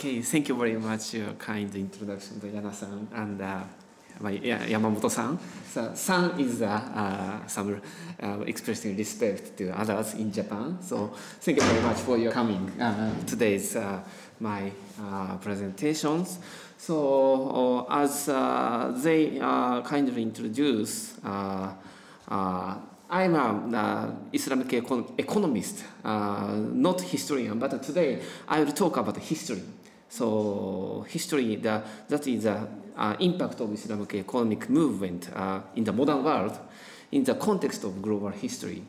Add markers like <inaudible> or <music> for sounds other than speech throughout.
Okay, thank you very much for your kind introduction to Yana-san and uh, my yeah, Yamamoto-san. So, san is uh, uh, some uh, expressing respect to others in Japan. So thank you very much for your coming uh, today's uh, my uh, presentations. So uh, as uh, they uh, kind of introduce, uh, uh, I'm an uh, Islamic econ- economist, uh, not historian, but today I will talk about history. So history, the, that is the uh, impact of Islamic economic movement uh, in the modern world in the context of global history.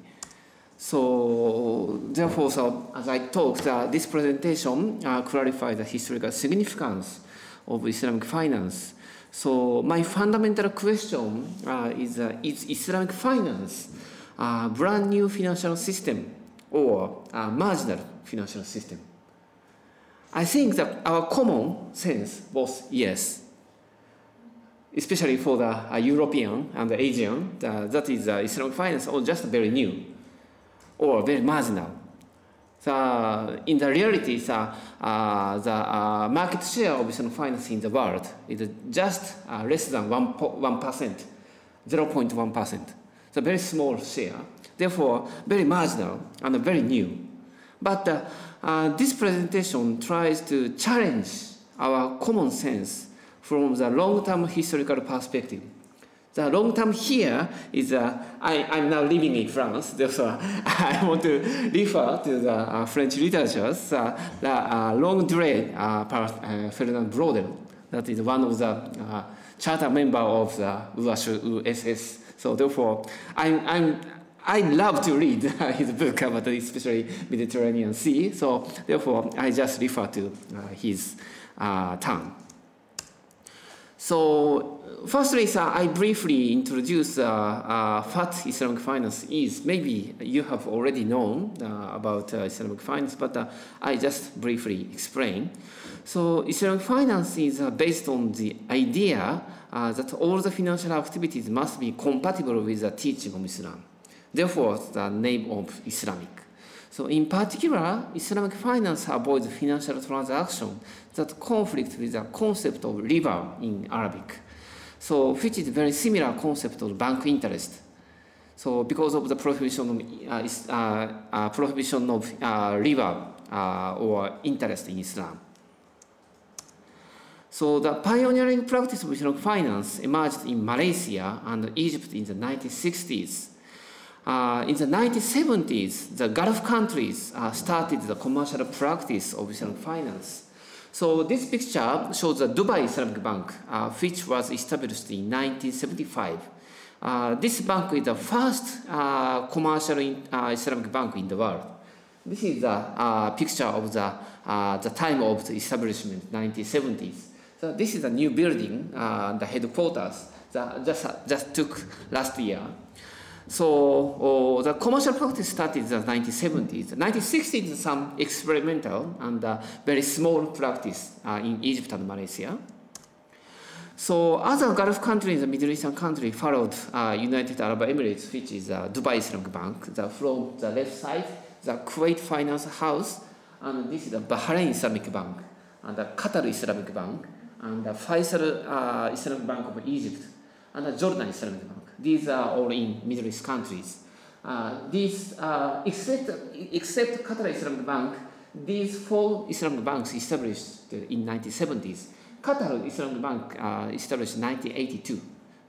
So therefore, so as I talked, uh, this presentation uh, clarifies the historical significance of Islamic finance. So my fundamental question uh, is: uh, Is Islamic finance a brand new financial system or a marginal financial system? I think that our common sense was yes, especially for the uh, European and the Asian, that is uh, Islamic finance or just very new or very marginal. The, in the reality, the, uh, the uh, market share of Islamic finance in the world is just uh, less than 1%, 1% 0.1%. It's a very small share, therefore very marginal and very new. But uh, uh, this presentation tries to challenge our common sense from the long-term historical perspective. The long term here is uh, I, I'm now living in France, <laughs> therefore I want to refer to the uh, French literatures, uh, the uh, longue durée uh, uh, Ferdinand Braudel, that is one of the uh, charter member of the EHESS. So therefore, I'm, I'm, I love to read <laughs> his book <laughs> about especially Mediterranean Sea. So therefore, I just refer to uh, his uh, term. So firstly, sir, I briefly introduce uh, uh, what Islamic finance is. Maybe you have already known uh, about uh, Islamic finance, but uh, I just briefly explain. So Islamic finance is uh, based on the idea that all the financial activities must be compatible with the teaching of Islam. Therefore, the name of Islamic. So in particular, Islamic finance avoids financial transactions that conflict with the concept of riba in Arabic. So which is very similar concept of bank interest. So because of the prohibition of, uh, uh, uh, prohibition of uh, riba uh, or interest in Islam. So the pioneering practice of Islamic finance emerged in Malaysia and Egypt in the 1960s. Uh, in the 1970s, the Gulf countries uh, started the commercial practice of Islamic finance. So this picture shows the Dubai Islamic Bank, uh, which was established in 1975. Uh, this bank is the first uh, commercial in, Islamic bank in the world. This is the picture of the, the time of the establishment, 1970s. So this is a new building, the headquarters that just, just took last year. So uh, the commercial practice started in the 1970s. The 1960s, some experimental and uh, very small practice uh, in Egypt and Malaysia. So other Gulf countries, the Middle Eastern country, followed uh, United Arab Emirates, which is uh, Dubai Islamic Bank. The, from the left side, the Kuwait Finance House, and this is the Bahrain Islamic Bank, and the Qatar Islamic Bank, and the Faisal uh, Islamic Bank of Egypt, and the Jordan Islamic Bank. These are all in Middle East countries. Uh, these, uh, except, except Qatar Islamic Bank, these four Islamic banks established in 1970s. Qatar Islamic Bank uh, established in 1982,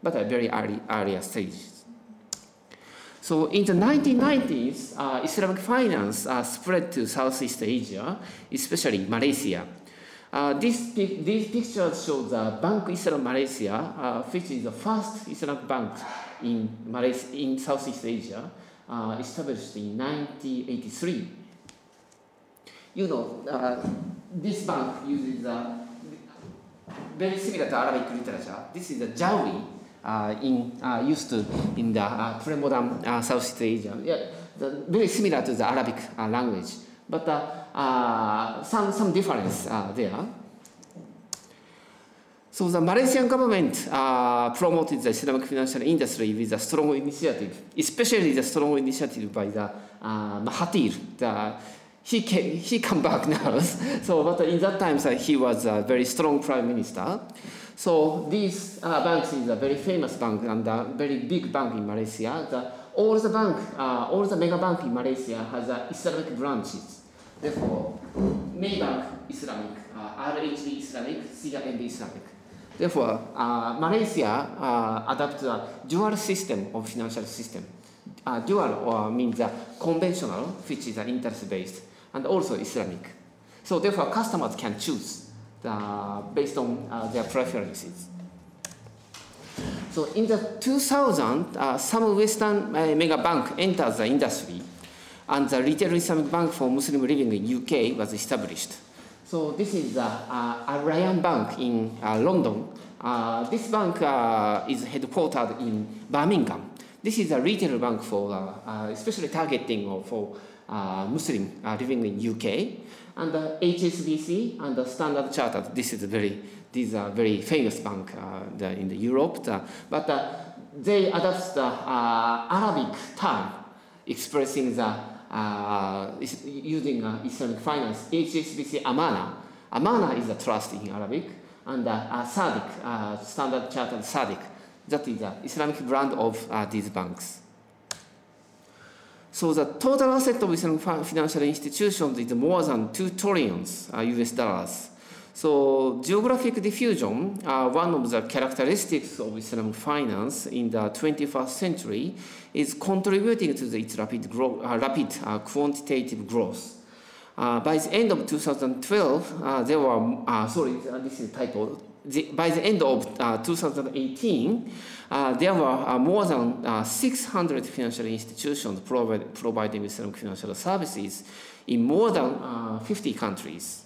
but at very early earlier stages. So in the 1990s, uh, Islamic finance uh, spread to Southeast Asia, especially Malaysia. Uh, this, these pictures show the Bank Islam Malaysia, uh, which is the first Islamic bank in, Malaysia, in Southeast Asia, uh, established in 1983. You know, uh, this bank uses uh, very similar to Arabic literature. This is a Jawi uh, in, used to in the pre-modern Southeast Asia. Yeah, the, very similar to the Arabic language, but uh, uh, some, some difference uh, there. So the Malaysian government uh, promoted the Islamic financial industry with a strong initiative, especially the strong initiative by the uh, Mahathir, the he came, he come back <laughs> now. so, but in that time, so he was a very strong prime minister. So these uh, banks is a very famous bank and a very big bank in Malaysia. The, all the bank, uh, all the mega bank in Malaysia has uh, Islamic branches. Therefore, Maybank Islamic, uh, RHB Islamic, CIMB Islamic. Therefore, uh, Malaysia uh, adopted a dual system of financial system. Uh, dual or means uh, conventional, which is uh, interest-based, and also Islamic. So therefore, customers can choose the, based on uh, their preferences. So in the 2000, uh, some Western uh, mega bank entered the industry, and the retail Islamic bank for Muslim living in UK was established. So this is uh, uh, Al Bank in uh, London. Uh, this bank uh, is headquartered in Birmingham. This is a retail bank for especially targeting for Muslim living in UK. And the HSBC and the Standard Chartered. This is very these are very famous bank the, in the Europe. The, but they adopt the Arabic term expressing the uh, using uh, Islamic finance, HSBC Amanah. Amana is a trust in Arabic, and uh, uh, Saadiq, uh, Standard Chartered Saadiq. That is the Islamic brand of uh, these banks. So the total asset of Islamic financial institutions is more than 2 trillions uh, US dollars. So geographic diffusion, uh, one of the characteristics of Islamic finance in the 21st century, is contributing to its rapid, grow, uh, rapid uh, quantitative growth. Uh, by the end of 2012, uh, there were, uh, sorry, this is typo. The, by the end of 2018, there were more than 600 financial institutions provide, providing Islamic financial services in more than 50 countries.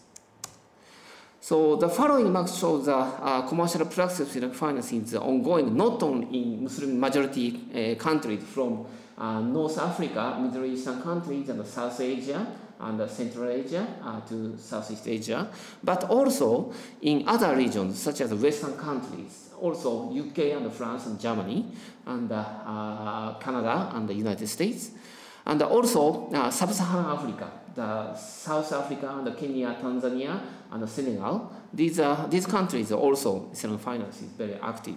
So the following map shows the uh, commercial practice of finance is ongoing not only in Muslim majority uh, countries from uh, North Africa, Middle Eastern countries, and South Asia, and Central Asia uh, to Southeast Asia, but also in other regions such as Western countries, also UK and France and Germany, and uh, uh, Canada and the United States, and also Sub-Saharan Africa, the South Africa and Kenya, Tanzania, and the Senegal, these, uh, these countries also Islamic finance is very active.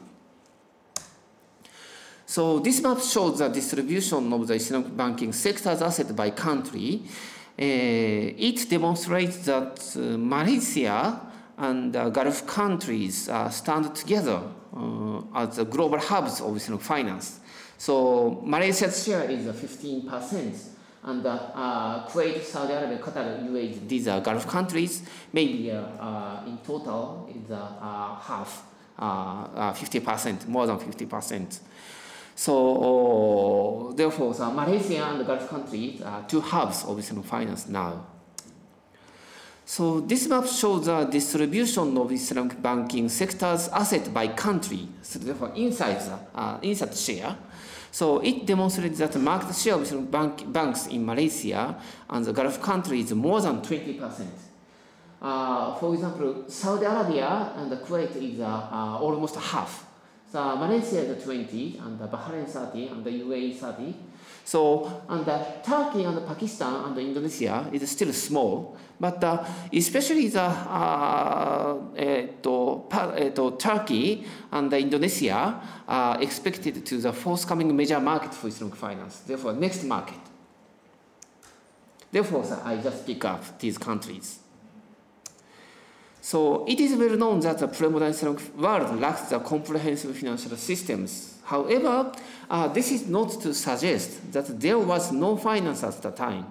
So this map shows the distribution of the Islamic banking sector's asset by country. Uh, it demonstrates that uh, Malaysia and uh, Gulf countries uh, stand together uh, as the global hubs of Islamic finance. So Malaysia's share is 15% and uh, uh, Kuwait, Saudi Arabia, Qatar, UAE, these are Gulf countries, maybe uh, uh in total it's uh, uh, half, 50%, more than 50%. So therefore, so Malaysia and the Gulf countries are two hubs of Islamic finance now. So this map shows the distribution of Islamic banking sector's asset by country. So therefore, inside the inside share. So it demonstrates that the market share of bank, banks in Malaysia and the Gulf countries is more than 20%. Uh, for example, Saudi Arabia and Kuwait is uh, uh, almost half. So Malaysia is 20, and Bahrain 30, and the UAE 30. So, and Turkey and Pakistan and Indonesia is still small, but uh, especially the uh, Turkey and Indonesia are expected to the forthcoming major market for Islamic finance. Therefore, next market. Therefore, I just pick up these countries. So it is well known that the pre-modern Islamic world lacks the comprehensive financial systems. However, uh, this is not to suggest that there was no finance at the time.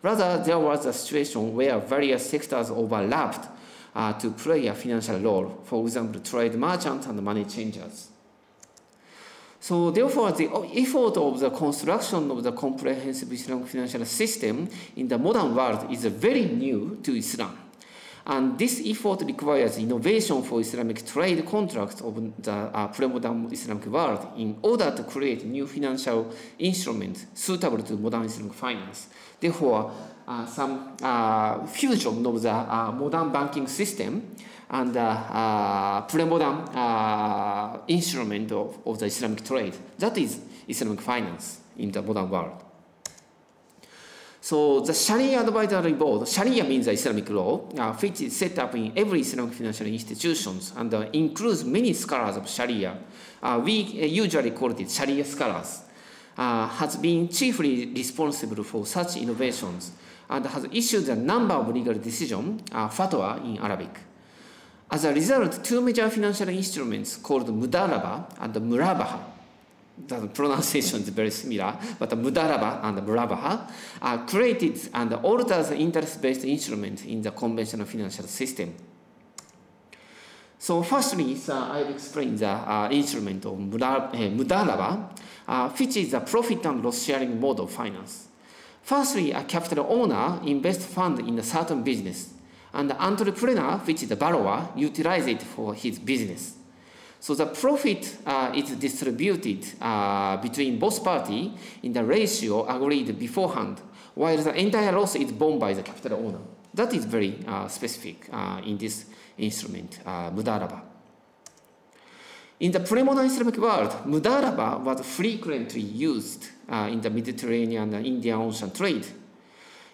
Rather, there was a situation where various sectors overlapped uh, to play a financial role, for example, trade merchants and money changers. So therefore, the effort of the construction of the comprehensive Islamic financial system in the modern world is very new to Islam. And this effort requires innovation for Islamic trade contracts of the uh, pre-modern Islamic world in order to create new financial instruments suitable to modern Islamic finance. Therefore, uh, some uh, fusion of the uh, modern banking system and uh, uh, pre-modern instrument of, of the Islamic trade. That is Islamic finance in the modern world. So the Sharia Advisory Board, Sharia means Islamic law, uh, which is set up in every Islamic financial institutions and uh, includes many scholars of Sharia. Uh, we usually call it Sharia scholars. Uh, has been chiefly responsible for such innovations and has issued a number of legal decisions, uh, fatwa in Arabic. As a result, two major financial instruments called Mudaraba and Murabaha the pronunciation is very similar, but the Mudaraba and the Murabaha are created and altered the interest-based instruments in the conventional financial system. So firstly, uh, I'll explain the uh, instrument of Mudaraba, uh, which is a profit and loss sharing mode of finance. Firstly, a capital owner invests fund in a certain business, and the entrepreneur, which is the borrower, utilizes it for his business. So the profit uh, is distributed uh, between both parties in the ratio agreed beforehand, while the entire loss is borne by the capital owner. That is very uh, specific uh, in this instrument, uh, Mudaraba. In the pre-modern Islamic world, Mudaraba was frequently used uh, in the Mediterranean and Indian Ocean trade.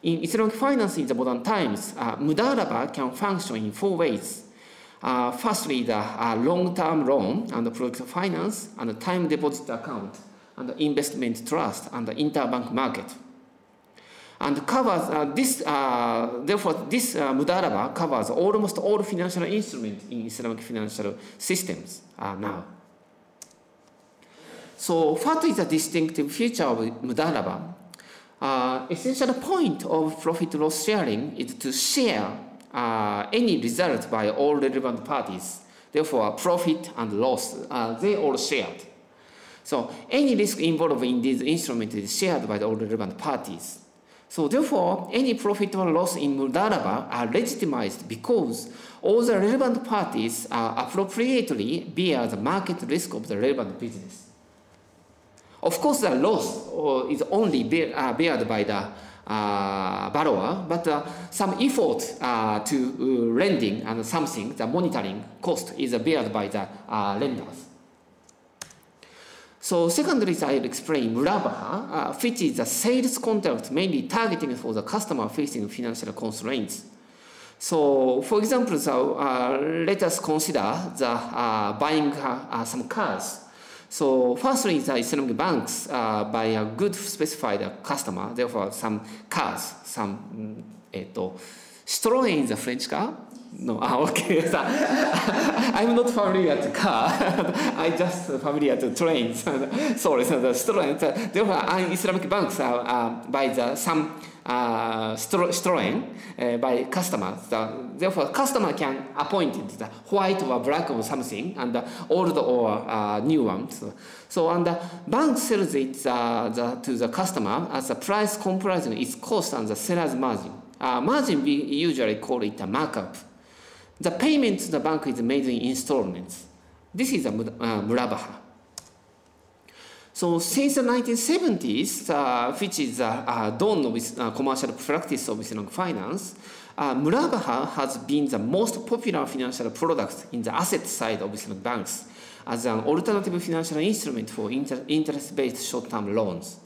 In Islamic finance in the modern times, Mudaraba can function in four ways. Uh, firstly, the uh, long-term loan and the project finance and the time deposit account and the investment trust and the interbank market. And covers uh, this, uh, therefore, this uh, Mudaraba covers almost all financial instruments in Islamic financial systems uh, now. So, what is the distinctive feature of Mudaraba? Essential point of profit loss sharing is to share uh, any result by all relevant parties. Therefore, profit and loss, uh, they all shared. So any risk involved in this instrument is shared by all relevant parties. So therefore, any profit or loss in Mudaraba are legitimized because all the relevant parties are appropriately bear the market risk of the relevant business. Of course, the loss uh, is only bear, uh, by the borrower, but uh, some effort uh, to lending and something, the monitoring cost is beared by the lenders. So secondly, I'll explain Murabaha, uh, which is a sales contract mainly targeting for the customer facing financial constraints. So for example, so, uh, let us consider the uh, buying some cars. So firstly, the Islamic banks uh, buy a good specified customer, therefore some cars, some, えっと、Citroën is a French car? No, ah, okay. I'm not familiar to car. I just familiar to trains. Sorry, so the Citroën. Therefore, Islamic banks uh, uh, buy the some uh, Citroën uh, by customers. The, therefore, customer can appoint the white or black or something, and the old or uh, new ones. So, and the bank sells it uh, the, to the customer as the price comprising its cost and the seller's margin. Uh, margin we usually call it a markup. The payment to the bank is made in installments. This is a uh, murabaha. So since the 1970s, uh, which is the uh, dawn of uh, commercial practice of Islamic finance, uh, Murabaha has been the most popular financial product in the asset side of Islamic banks as an alternative financial instrument for inter interest-based short-term loans.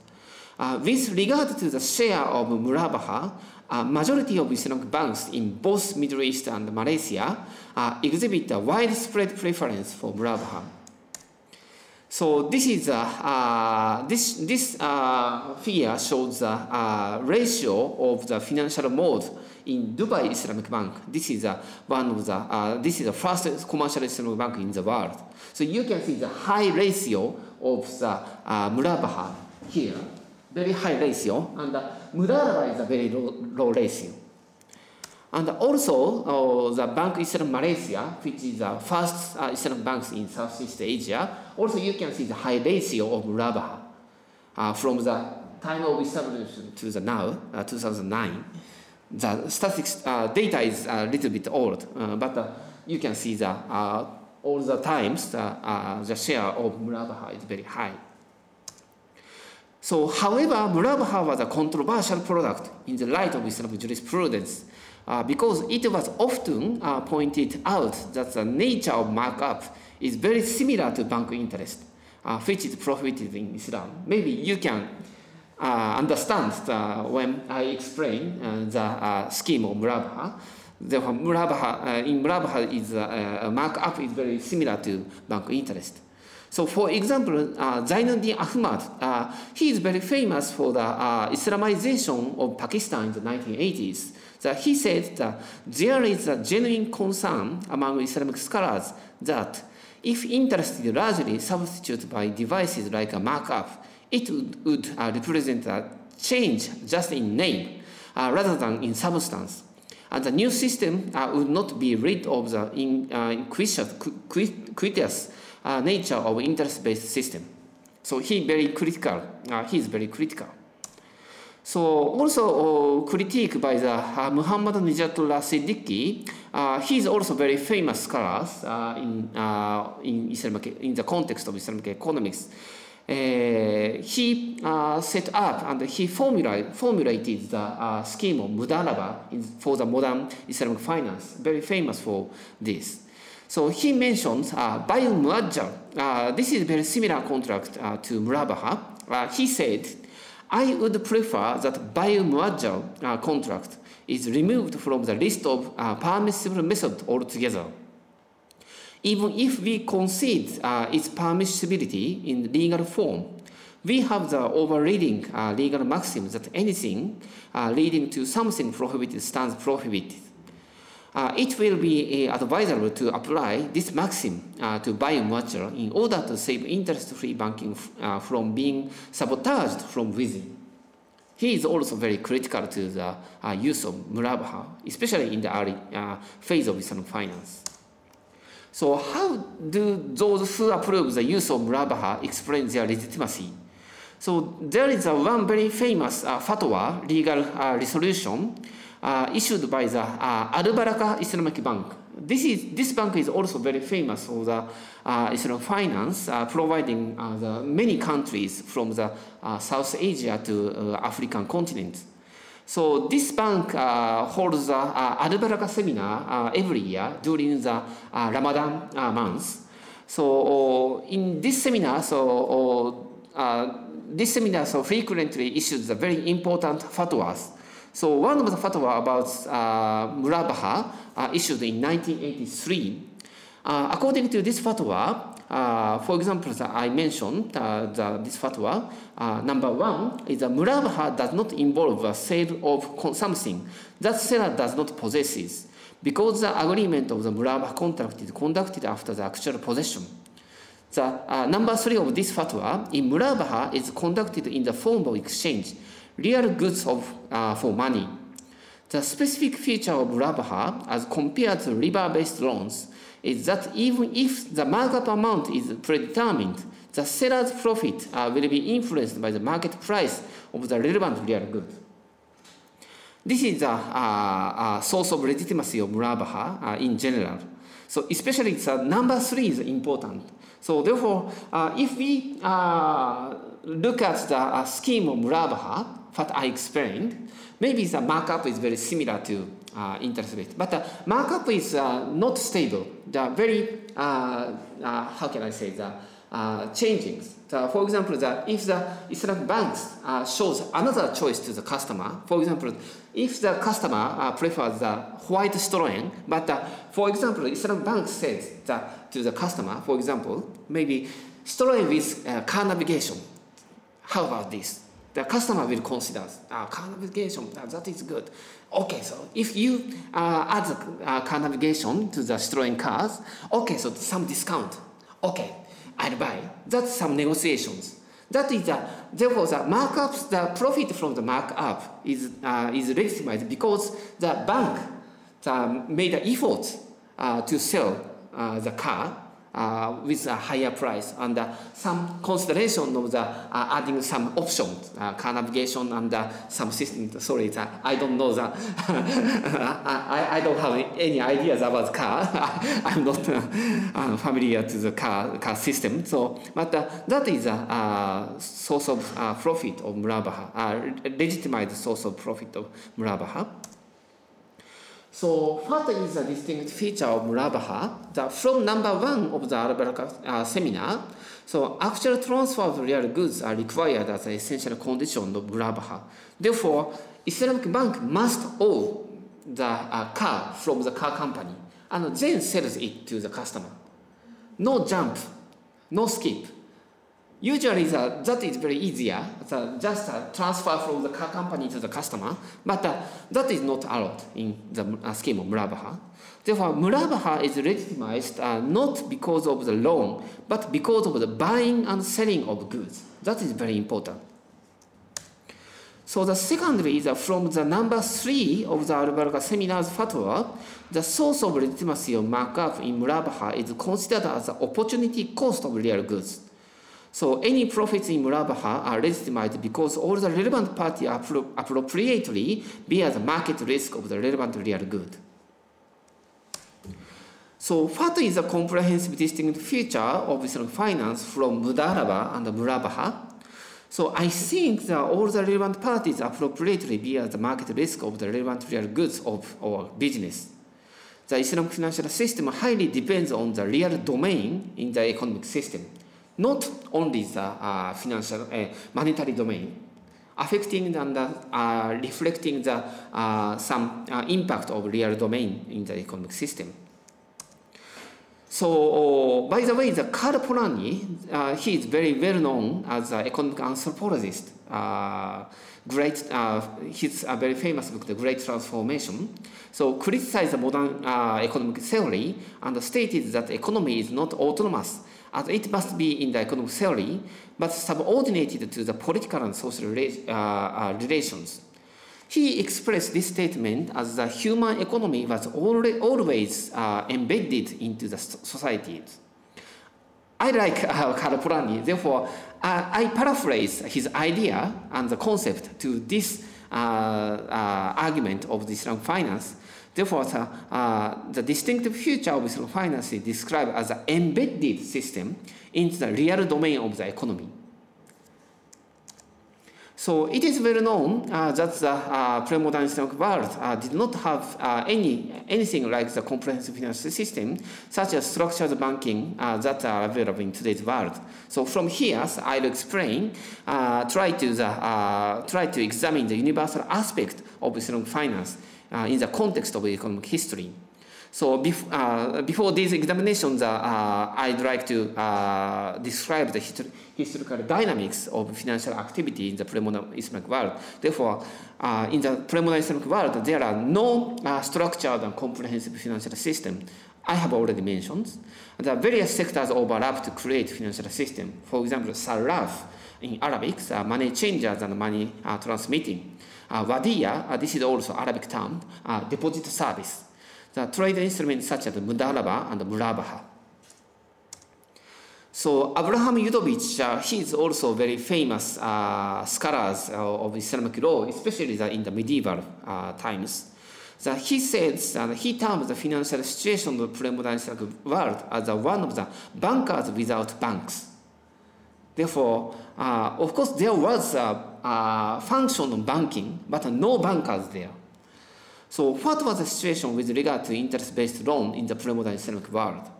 Uh, with regard to the share of Murabaha, a majority of Islamic banks in both Middle East and Malaysia uh, exhibit a widespread preference for Murabaha. So this is a, uh, this this uh, figure shows the uh, ratio of the financial mode in Dubai Islamic Bank. This is a, one of the uh, this is the first commercial Islamic bank in the world. So you can see the high ratio of the uh, Murabaha here, very high ratio, and the Mudaraba is a very low, low ratio. And also, uh, the Bank Islam Malaysia, which is the first uh, Islamic banks in Southeast Asia, also you can see the high ratio of Murabaha uh, from the time of establishment to the now, uh, 2009. The statistics uh, data is a little bit old, uh, but uh, you can see that uh, all the times the, the share of Murabaha is very high. So, however, Murabaha was a controversial product in the light of Islamic jurisprudence because it was often pointed out that the nature of markup is very similar to bank interest, uh, which is prohibited in Islam. Maybe you can uh, understand the, when I explain uh, the uh, scheme of Murabaha. Therefore, Murabaha, uh, in Murabaha is uh, markup is very similar to bank interest. So, for example, uh, Ziauddin Ahmad, he is very famous for the Islamization of Pakistan in the 1980s. That he said that there is a genuine concern among Islamic scholars that if interest is largely substituted by devices like a markup, it would, would uh, represent a change just in name uh, rather than in substance. And the new system uh, would not be rid of the uh, inquisitive uh, nature of interest-based system. So he very critical. Uh, he is very critical. So also uh, critique by the uh, Muhammad Nijatullah Siddiqui. Uh, he is also very famous scholar uh, in uh, in Islamic in the context of Islamic economics. Uh, he uh, set up and he formula, formulated the uh, scheme of Mudaraba for the modern Islamic finance, very famous for this. So he mentions uh, Bayu Muajjal. Uh, this is very similar contract uh, to Murabaha. Uh, he said, I would prefer that Muajjal uh, contract is removed from the list of uh, permissible methods altogether even if we concede uh, its permissibility in legal form, we have the overriding uh, legal maxim that anything uh, leading to something prohibited stands prohibited. Uh, it will be uh, advisable to apply this maxim uh, to Bai Muajjal in order to save interest-free banking from being sabotaged from within. He is also very critical to the use of murabaha, especially in the early phase of Islamic finance. So how do those who approve the use of murabaha explain their legitimacy? So there is a one very famous uh, fatwa, legal uh, resolution, uh, issued by the uh, Al-Baraka Islamic Bank. This, is, this bank is also very famous for the uh, Islamic finance, uh, providing uh, the many countries from the uh, South Asia to uh, African continent. So this bank holds a uh, Al-Baraka seminar every year during the Ramadan month. So in this seminar, so this seminar so frequently issues the very important fatwas. So one of the fatwa about Murabaha issued in 1983. according to this fatwa, uh, for example, I mentioned uh, the, this fatwa. Uh, number one is that murabaha does not involve a sale of something that seller does not possess, because the agreement of the murabaha contract is conducted after the actual possession. The uh, number three of this fatwa in murabaha is conducted in the form of exchange, real goods of, uh, for money. The specific feature of murabaha as compared to riba-based loans is that even if the markup amount is predetermined, the seller's profit uh, will be influenced by the market price of the relevant real good. This is uh, source of legitimacy of Murabaha uh, in general. So especially the number three is important. So therefore, uh, if we uh, look at the scheme of Murabaha, what I explained, maybe the markup is very similar to uh, interest rate. But the markup is uh, not stable. The very, uh, uh how can I say, the uh, for example, the, if the Islamic banks uh, shows another choice to the customer, for example, if the customer prefers the white Citroen, but for example, Islamic bank says that to the customer, for example, maybe Citroen with car navigation. How about this? the customer will consider uh, car navigation, uh, that is good. Okay, so if you uh, add the uh, car navigation to the Citroen cars, okay, so some discount. Okay, I'll buy. That's some negotiations. That is the, therefore the markups, the profit from the markup is, uh, is legitimate because the bank uh, made an effort uh, to sell uh, the car uh, with a higher price and uh, some consideration of the uh, adding some options, uh, car navigation and uh, some system. Sorry, I don't know that. <laughs> I, I don't have any ideas about car. <laughs> I'm not uh, familiar to the car, car system. So, but that is a source of profit of Murabaha, a legitimate source of profit of Murabaha. So what is the distinct feature of Murabaha? The, from number one of the Al-Baraka uh, seminar, so actual transfer of real goods are required as an essential condition of Murabaha. Therefore, Islamic bank must owe the uh, car from the car company and then sells it to the customer. No jump, no skip. Usually the, that is very easier, the, just a transfer from the car company to the customer, but uh, that is not allowed in the uh, scheme of Murabaha. Therefore, Murabaha is legitimized uh, not because of the loan, but because of the buying and selling of goods. That is very important. So the secondary is uh, from the number three of the Al-Baraka seminars fatwa, the source of legitimacy of markup in Murabaha is considered as the opportunity cost of real goods. So any profits in Murabaha are legitimate because all the relevant parties appro appropriately bear the market risk of the relevant real good. So what is the comprehensive distinct feature of Islamic finance from Mudaraba and Murabaha? So I think that all the relevant parties appropriately bear the market risk of the relevant real goods of our business. The Islamic financial system highly depends on the real domain in the economic system not only the uh, financial uh, monetary domain, affecting and uh, reflecting the uh, some uh, impact of real domain in the economic system. So, by the way, the Karl Polanyi, uh, he is very well known as an economic anthropologist. great, he's a very famous book, The Great Transformation. So, criticized the modern economic theory and stated that economy is not autonomous as it must be in the economic theory, but subordinated to the political and social uh, uh, relations. He expressed this statement as the human economy was always uh, embedded into the societies. I like uh, Karl Polanyi, therefore, uh, I paraphrase his idea and the concept to this uh, uh, argument of the Islamic finance Therefore, the, uh, the distinctive feature of Islamic finance is described as an embedded system into the real domain of the economy. So it is well known uh, that the uh, pre-modern Islamic world uh, did not have uh, any anything like the comprehensive financial system, such as structured banking uh, that are available in today's world. So from here, I'll explain, try to the, try to examine the universal aspect of Islamic finance uh, in the context of economic history. So bef uh, before these examinations, uh, I'd like to describe the hist historical dynamics of financial activity in the pre-modern Islamic world. Therefore, in the pre-modern Islamic world, there are no structured and comprehensive financial system I have already mentioned. The various sectors overlap to create financial system. For example, sarraf in Arabic, uh, money changers and money uh, transmitting. Uh, Wadiya, uh, this is also Arabic term, uh, deposit service. The trade instruments such as Mudaraba and Murabaha. So Abraham Udovitch, uh, he is also very famous uh, scholars of Islamic law, especially the, in the medieval uh, times. The, he says that he terms the financial situation of the pre-modern Islamic world as one of the bankers without banks. Therefore, uh, of course, there was a, a function of banking, but no bankers there. So, what was the situation with regard to interest-based loan in the pre-modern Islamic world?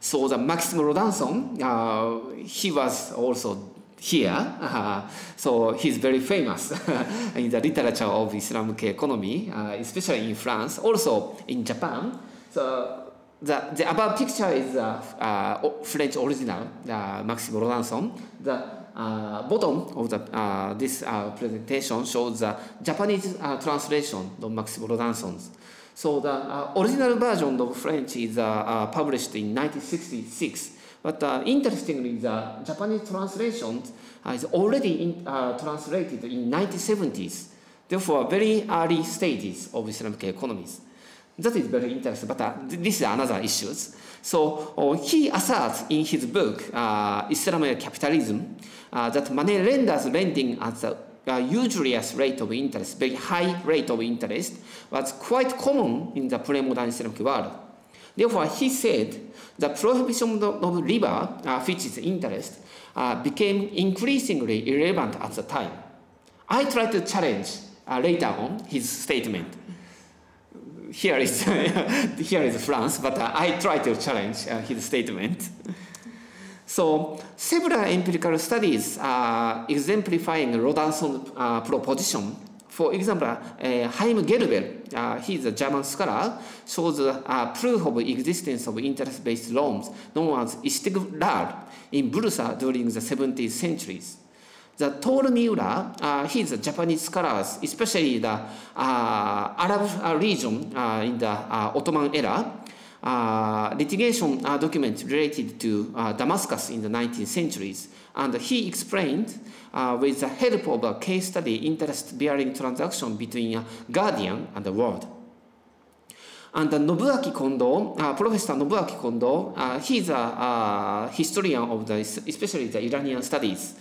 So, the Maxime Rodinson, uh, he was also here. Uh, <laughs> so he's very famous <laughs> in the literature of Islamic economy, uh, especially in France, also in Japan. So the, the above picture is uh, uh, French original, uh, Maxime Rodinson. The uh, bottom of the, uh, this uh, presentation shows the Japanese uh, translation of Maxime Rodinson's. So the uh, original version of French is uh, uh, published in 1966. But uh, interestingly, the Japanese translation uh, is already in, uh, translated in 1970s. Therefore, very early stages of Islamic economies. That is very interesting, but uh, this is another issue. So uh, he asserts in his book, uh, Islamic Capitalism, uh, that money lenders lending at the uh, usurious rate of interest, very high rate of interest, was quite common in the pre-modern Islamic world. Therefore, he said the prohibition of riba, uh, which is interest, uh, became increasingly irrelevant at the time. I tried to challenge uh, later on his statement. here is <laughs> here is France, but uh, I try to challenge uh, his statement. <laughs> So several empirical studies are exemplifying Rodanson uh, proposition. For example, uh, Haim Gerber, uh, he is a German scholar, shows uh, proof of existence of interest-based loans known as Istiglal in Bursa during the 17th centuries. The Toru Miura, uh, he is a Japanese scholar, especially the uh, Arab region uh, in the uh, Ottoman era, litigation uh, documents related to uh, Damascus in the 19th centuries. And he explained, uh, with the help of a case study, interest-bearing transaction between a guardian and the world. And uh, Nobuaki Kondo, uh, Professor Nobuaki Kondo, uh, he's a uh, historian of the, especially the Iranian studies,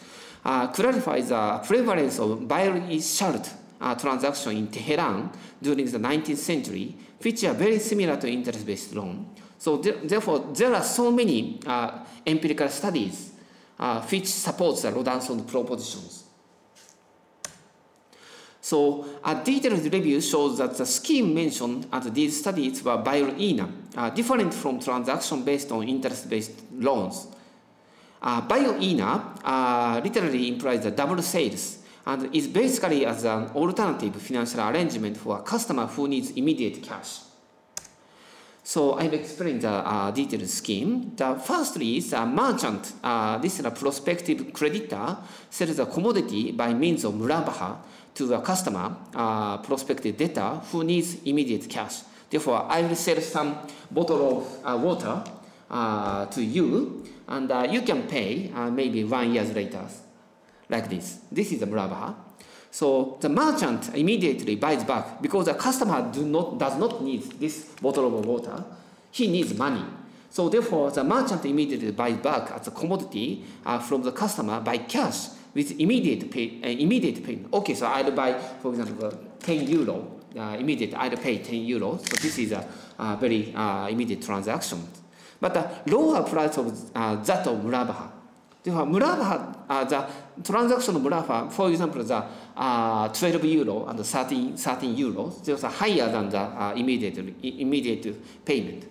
uh, clarifies the prevalence of Bail-e Shart uh, transaction in Tehran during the 19th century, which are very similar to interest-based loan. So th therefore, there are so many uh, empirical studies uh, which supports the Rodinson propositions. So a detailed review shows that the scheme mentioned at these studies were bai inah, uh, different from transaction based on interest-based loans. Uh, bai inah uh, literally implies the double sales and is basically as an alternative financial arrangement for a customer who needs immediate cash. So I've explained the uh, detailed scheme. The firstly is a merchant. Uh, this is a prospective creditor sells a commodity by means of murabaha to a customer, uh, prospective debtor who needs immediate cash. Therefore, I will sell some bottle of uh, water uh, to you, and uh, you can pay maybe one year later like this. This is a murabaha. So the merchant immediately buys back because the customer do not, does not need this bottle of water. He needs money. So therefore, the merchant immediately buys back as a commodity uh, from the customer by cash with immediate pay, uh, immediate payment. Okay, so I'll buy, for example, 10 euro. Uh, immediate, I'll pay 10 euros. So this is a, a very uh, immediate transaction. But the lower price of uh, that of Murabaha. Therefore, Murabaha, uh, the transaction Murabaha, for example, the uh, 12 euro and 13, 13 euros, those are higher than the uh, immediate, immediate payment.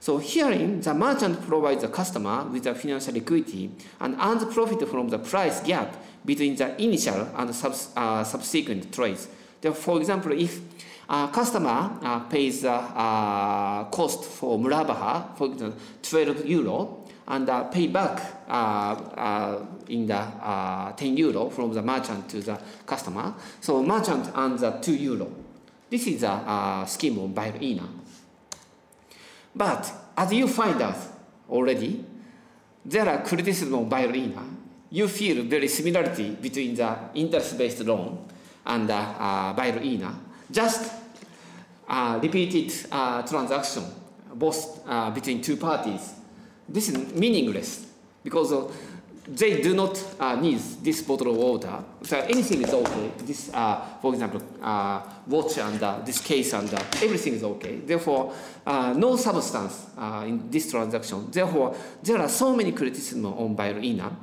So herein, the merchant provides the customer with the financial liquidity and earns profit from the price gap between the initial and subs, uh, subsequent trades. Therefore, for example, if a customer uh, pays the uh, cost for Murabaha, for example, 12 euro, and uh, pay back uh, uh, in the uh, 10 euro from the merchant to the customer. So merchant earns the 2 euro. This is a scheme of bai inah. But as you find out already, there are criticism of bai inah. You feel very similarity between the interest-based loan and uh, uh. Just uh, repeated uh, transaction, both uh, between two parties this is meaningless because uh, they do not uh, need this bottle of water. So anything is okay. This, uh, for example, uh, watch and this case and everything is okay. Therefore, uh, no substance uh, in this transaction. Therefore, there are so many criticisms on bai inah.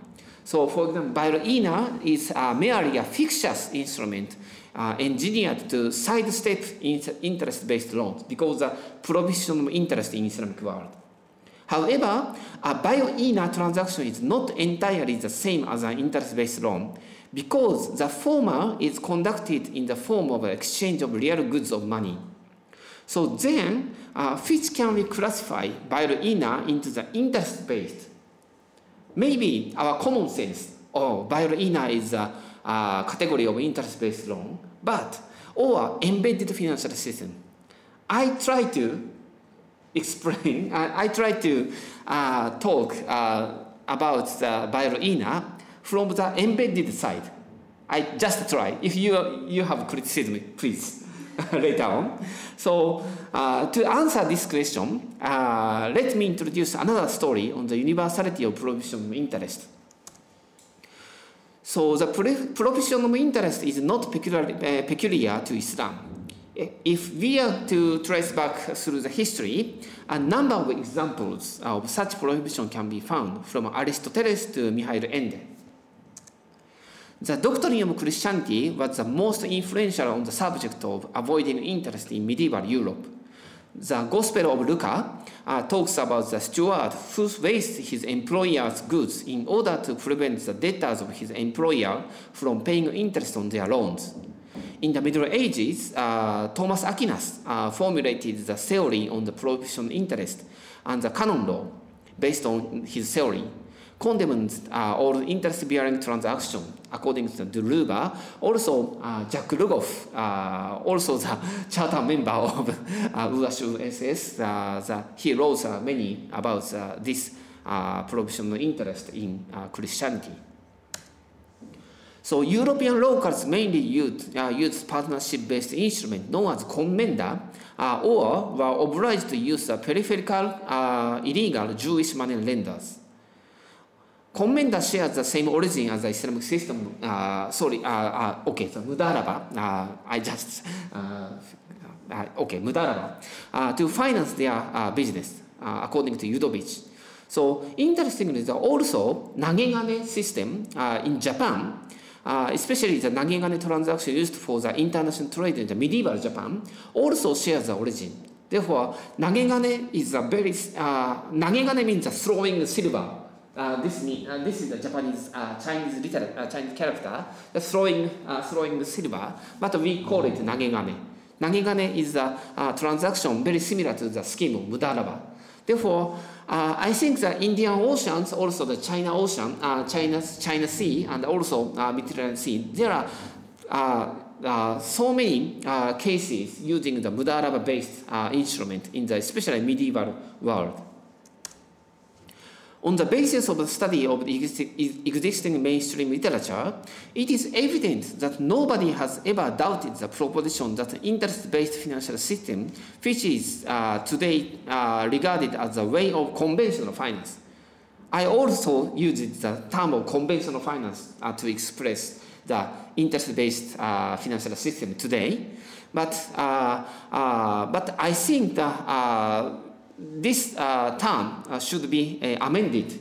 So, for example, bai inah is merely a fictitious instrument uh, engineered to sidestep interest-based loans because the provision of interest in Islamic world. However, a bai inah transaction is not entirely the same as an interest-based loan because the former is conducted in the form of an exchange of real goods of money. So then, uh, which can we classify bai inah into the interest-based? Maybe our common sense, oh, bai inah is a, a category of interest-based loan, but, or embedded financial system. I try to explain, I, <laughs> I try to uh, talk uh, about the bai inah from the embedded side. I just try. If you, you have criticism, please, <laughs> later on. So uh, to answer this question, uh, let me introduce another story on the universality of provision interest. So the provision of interest is not peculiar, uh, peculiar to Islam if we are to trace back through the history, a number of examples of such prohibition can be found from Aristoteles to Michael Ende. The doctrine of Christianity was the most influential on the subject of avoiding interest in medieval Europe. the Gospel of Luke uh, talks about the steward who wastes his employer's goods in order to prevent the debtors of his employer from paying interest on their loans. In the Middle Ages, uh, Thomas Aquinas uh, formulated the theory on the prohibition interest and the canon law based on his theory condemns uh, all interest-bearing transaction according to Luger. Also, uh, Jacques Le Goff, uh, also the <laughs> charter member of uh, UASU SS, uh, the, he wrote many about this provisional interest in Christianity. So European locals mainly used, uh, used partnership-based instrument known as commenda, uh, or were obliged to use the peripheral uh, illegal Jewish money lenders. Commenda shares the same origin as the Islamic system. Uh, sorry, uh, uh, okay, so Mudaraba, uh, I just, uh, uh, okay, Mudaraba, uh, to finance their uh, business, uh, according to Udovich. So interestingly, the also Nagegane system uh, in Japan, uh, especially the Nagegane transaction used for the international trade in the medieval Japan, also shares the origin. Therefore, Nagegane is a very, uh, Nagegane means a throwing silver uh, this, mean, uh, this is the Japanese uh, Chinese liter- uh, Chinese character, the throwing, uh, throwing silver, but we call it nagegane. Nagegane is a uh, transaction very similar to the scheme of mudaraba. Therefore, uh, I think the Indian Oceans, also the China Ocean, uh, China, China Sea, and also uh, Mediterranean Sea, there are uh, uh, so many uh, cases using the mudaraba-based uh, instrument in the especially medieval world. On the basis of the study of the existing mainstream literature, it is evident that nobody has ever doubted the proposition that the interest-based financial system, which is uh, today uh, regarded as a way of conventional finance. I also used the term of conventional finance uh, to express the interest-based uh, financial system today. But, uh, uh, but I think that this uh, term uh, should be uh, amended.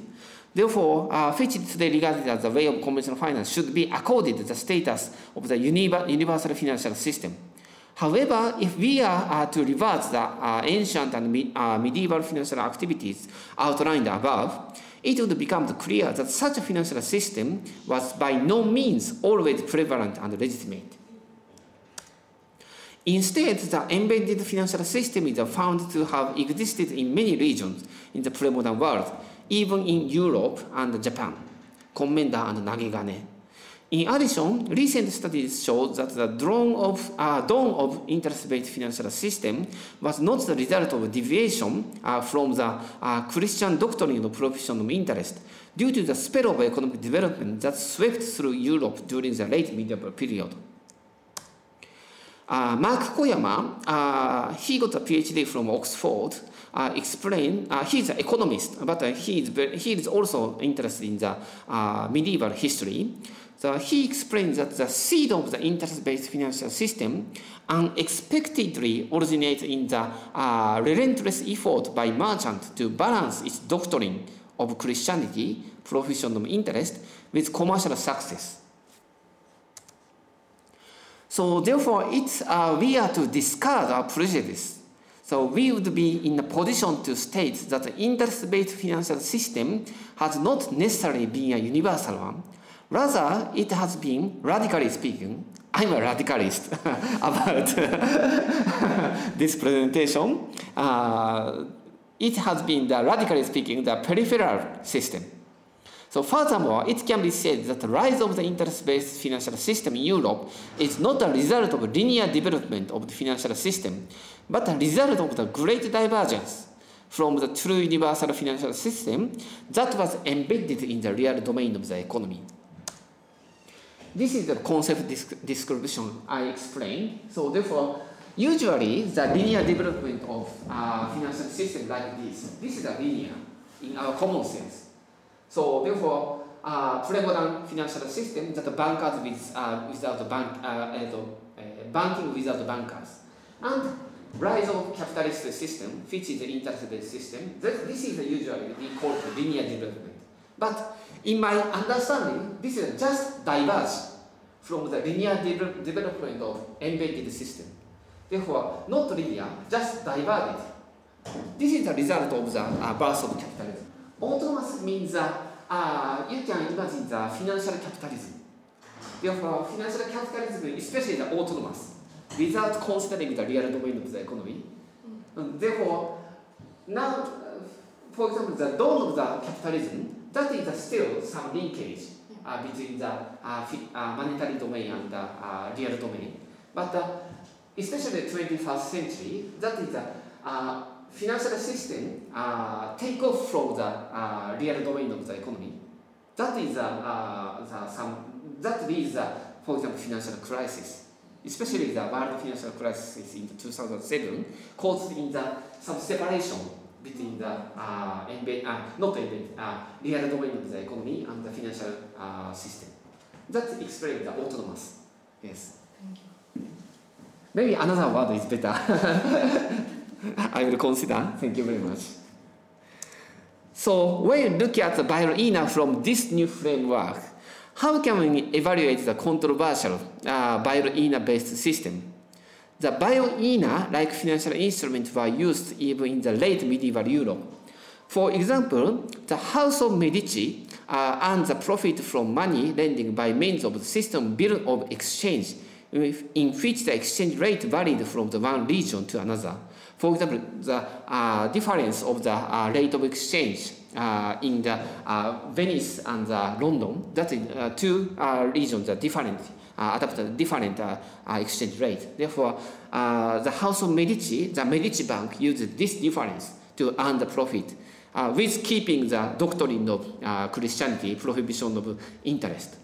Therefore, uh, which is today regarded as a way of conventional finance should be accorded the status of the universal financial system. However, if we are to reverse the uh, ancient and me uh, medieval financial activities outlined above, it would become clear that such a financial system was by no means always prevalent and legitimate. Instead, the embedded financial system is found to have existed in many regions in the pre-modern world, even in Europe and Japan, Commenda and Nagegane. In addition, recent studies show that the dawn of, uh, dawn of interest-based financial system was not the result of deviation uh, from the uh, Christian doctrine of provision of interest due to the spell of economic development that swept through Europe during the late medieval period. Uh, Mark Koyama, uh, he got a PhD from Oxford, uh, explain, uh, he's an economist, but uh, he, is he is also interested in the uh, medieval history. So he explains that the seed of the interest-based financial system unexpectedly originated in the uh, relentless effort by merchants to balance its doctrine of Christianity, provision of interest, with commercial success. So therefore, it's, uh, we are to discard our prejudice. So we would be in a position to state that the interest-based financial system has not necessarily been a universal one. Rather, it has been, radically speaking, <laughs> I'm a radicalist <laughs> about <laughs> this presentation. Uh, it has been, the, radically speaking, the peripheral system. So furthermore, it can be said that the rise of the interest-based financial system in Europe is not a result of linear development of the financial system, but a result of the great divergence from the true universal financial system that was embedded in the real domain of the economy. This is the concept description I explained. So therefore, usually the linear development of uh, financial system like this, this is a linear in our common sense. So therefore, uh, pre-modern financial system that bankers with, uh, without bank, uh, uh, banking without bankers, and rise of capitalist system, which is the interest-based system. That, this is usually we call linear development. But in my understanding, this is just diverge from the linear de development of embedded system. Therefore, not linear, just diverted. This is the result of the uh, birth of capitalism. Autonomous means that uh, you can imagine the financial capitalism. Therefore, financial capitalism, especially the autonomous, without considering the real domain of the economy. And therefore, now, uh, for example, the dawn of the capitalism, that is still some linkage uh, between the uh, uh, monetary domain and the uh, real domain. But uh, especially 21st century, that is the uh, financial system uh, take off from the uh, real domain of the economy. That is uh, uh, the, some that leads, uh, for example, financial crisis, especially the world financial crisis in 2007, caused in the some separation between the uh, embed, uh, not embed, uh, real domain of the economy and the financial uh, system. That explains the autonomous. Yes. Thank you. Maybe another word is better. <laughs> <laughs> I will consider. Thank you very much. So when you look at the bai inah from this new framework, how can we evaluate the controversial uh, bai inah based system? The bai inah, like financial instruments, were used even in the late medieval Europe. For example, the House of Medici uh, earned the profit from money lending by means of the system bill of exchange, in which the exchange rate varied from the one region to another. For example, the uh, difference of the uh, rate of exchange uh, in the uh, Venice and uh, London, that is uh, two uh, regions are different, adopted different exchange rate. Therefore, the House of Medici, the Medici Bank, used this difference to earn the profit, with keeping the doctrine of Christianity, prohibition of interest.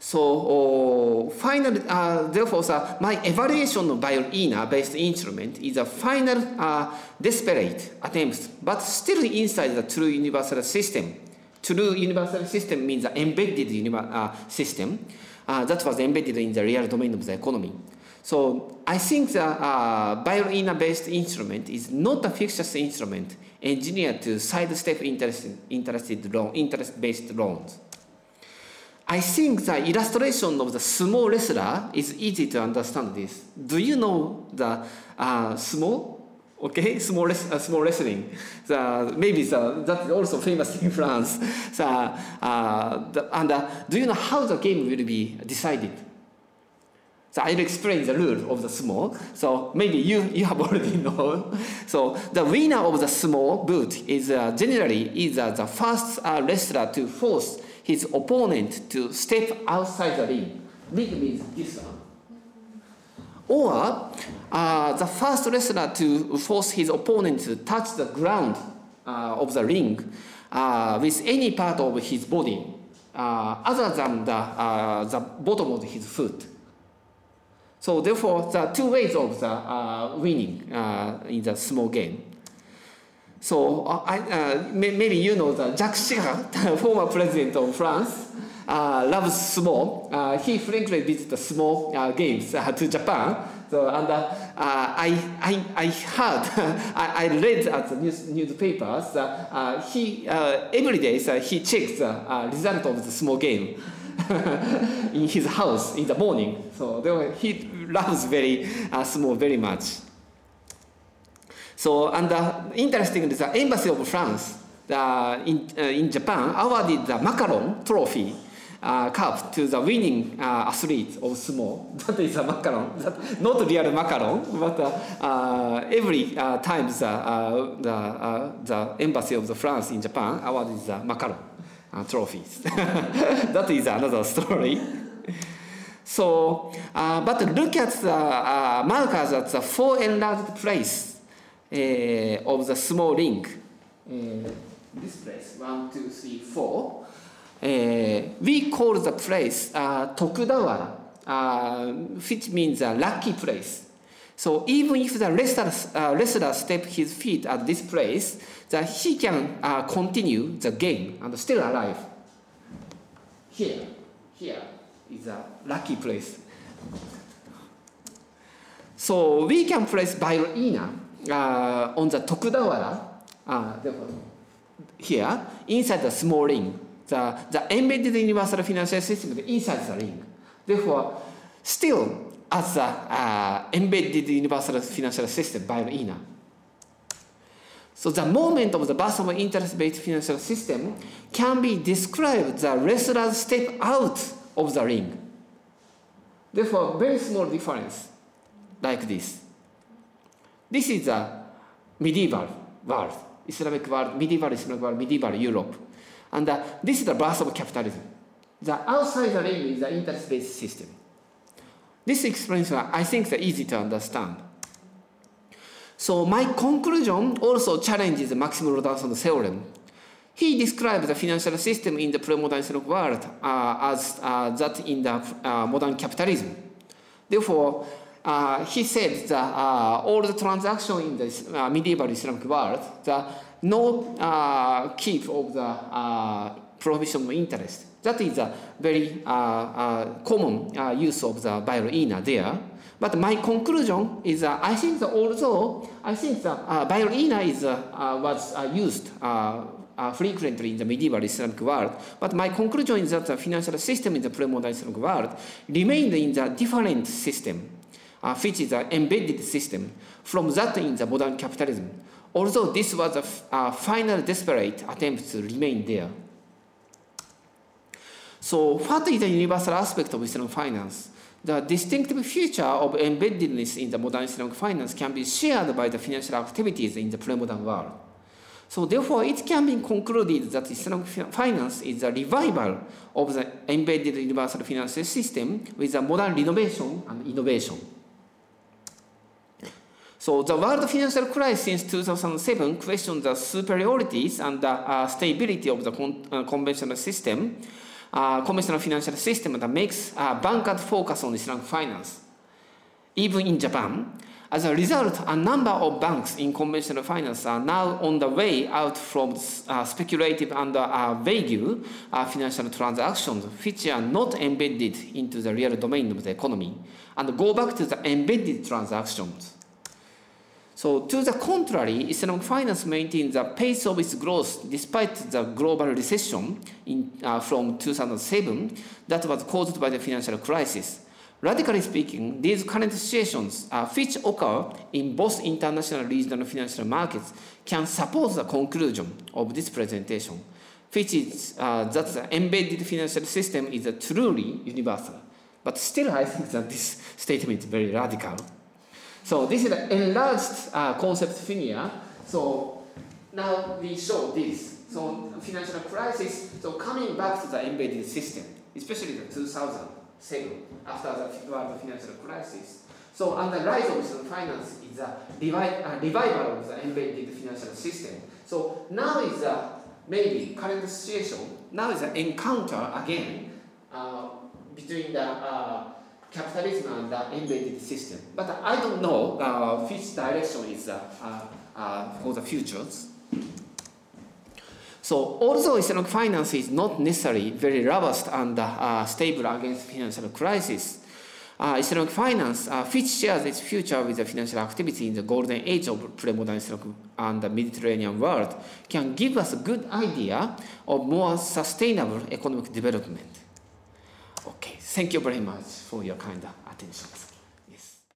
So oh, finally, uh, therefore, my evaluation of bai inah based instrument is a final uh, desperate attempt, but still inside the true universal system. True universal system means the embedded uh, system that was embedded in the real domain of the economy. So I think the uh, bai inah based instrument is not a fictitious instrument engineered to sidestep interested, interested loan, interest-based loans. I think the illustration of the sumo wrestler is easy to understand this. Do you know the uh, sumo? Okay, <laughs> sumo, res- uh, sumo wrestling. The, maybe the, that's also famous in <laughs> France. The, uh, the, and uh, do you know how the game will be decided? So I'll explain the rule of the sumo. So maybe you, <laughs> you have already known. So the winner of the sumo bout is uh, generally is uh, the first uh, wrestler to force his opponent to step outside the ring. Ring means this one. Or uh, the first wrestler to force his opponent to touch the ground uh, of the ring uh, with any part of his body uh, other than the, uh, the bottom of his foot. So therefore, the two ways of the uh, winning in the sumo game. So uh, I, uh, may, maybe you know <laughs> the Jacques Chirac, former president of France, uh, loves sumo. Uh, he frequently visits the sumo uh, games to Japan. So and uh, I, I, I heard, <laughs> I, I read at the news, newspapers that he every day he checks the result of the sumo game. <laughs> in his house in the morning. So he loves very sumo very much. So and uh, interestingly, the embassy of France uh, in uh, in Japan awarded the macaron trophy. Uh, cup to the winning uh, athlete of sumo. That is a macaron, that, not real macaron, but uh, uh, every uh, time the, uh, the, uh, the embassy of the France in Japan awarded the macaron uh, trophies. that is another story. So, uh, but look at the uh, markers at the four enlarged place uh, of the sumo ring. Uh, this place, one, two, three, four. Uh, we call the place uh, Tokudawara, uh, which means a lucky place. So even if the wrestler, uh, wrestler step his feet at this place, that he can uh, continue the game and still alive. Here, here is a lucky place. So we can place bai inah uh, on the Tokudawara, uh, here, inside the sumo ring. The, the embedded universal financial system inside the ring. Therefore, still, as a uh, embedded universal financial system bai inah. So the moment of the birth of interest-based financial system can be described the wrestler's step out of the ring. Therefore, very small difference like this. This is a medieval world, Islamic world, medieval Islamic world, medieval Europe. And uh, this is the birth of capitalism. The outside the ring is the interest-based system. This explains why I think it's easy to understand. So my conclusion also challenges Maxime Rodinson's theorem. He describes the financial system in the pre-modern Islamic world uh, as uh, that in the uh, modern capitalism. Therefore, uh, he said that uh, all the transactions in the uh, medieval Islamic world, the no keep of the prohibition of interest. That is a very common use of the bai inah there. But my conclusion is I think that although I think that uh, bai inah is, uh, uh, was uh, used uh, uh, frequently in the medieval Islamic world, but my conclusion is that the financial system in the pre-modern Islamic world remained in the different system, which is an embedded system from that in the modern capitalism. Although this was a final desperate attempt to remain there. So what is the universal aspect of Islamic finance? The distinctive feature of embeddedness in the modern Islamic finance can be shared by the financial activities in the pre-modern world. So therefore, it can be concluded that Islamic finance is a revival of the embedded universal financial system with a modern renovation and innovation. So the world financial crisis since 2007 questioned the superiorities and the uh, stability of the con uh, conventional system uh, conventional financial system that makes uh, bankers focus on Islamic finance. Even in Japan, as a result, a number of banks in conventional finance are now on the way out from uh, speculative and uh, vague uh, financial transactions, which are not embedded into the real domain of the economy, and go back to the embedded transactions. So to the contrary, Islamic finance maintains the pace of its growth despite the global recession in, uh, from 2007 that was caused by the financial crisis. Radically speaking, these current situations, uh, which occur in both international and regional financial markets, can support the conclusion of this presentation, which is uh, that the embedded financial system is truly universal. But still, I think that this <laughs> statement is very radical. So this is an enlarged uh, concept figure. So now we show this. So financial crisis, so coming back to the embedded system, especially the 2007, after the world financial crisis. So on the rise of the finance is a revival of the embedded financial system. So now is a maybe current situation, now is an encounter again uh, between the uh, capitalism and the embedded system. But I don't know uh, which direction is uh, uh, for the futures. So although Islamic finance is not necessarily very robust and uh, stable against financial crisis, uh, Islamic finance, uh, which shares its future with the financial activity in the golden age of pre-modern Islamic and the Mediterranean world, can give us a good idea of more sustainable economic development. Okay, thank you very much for your kind attention.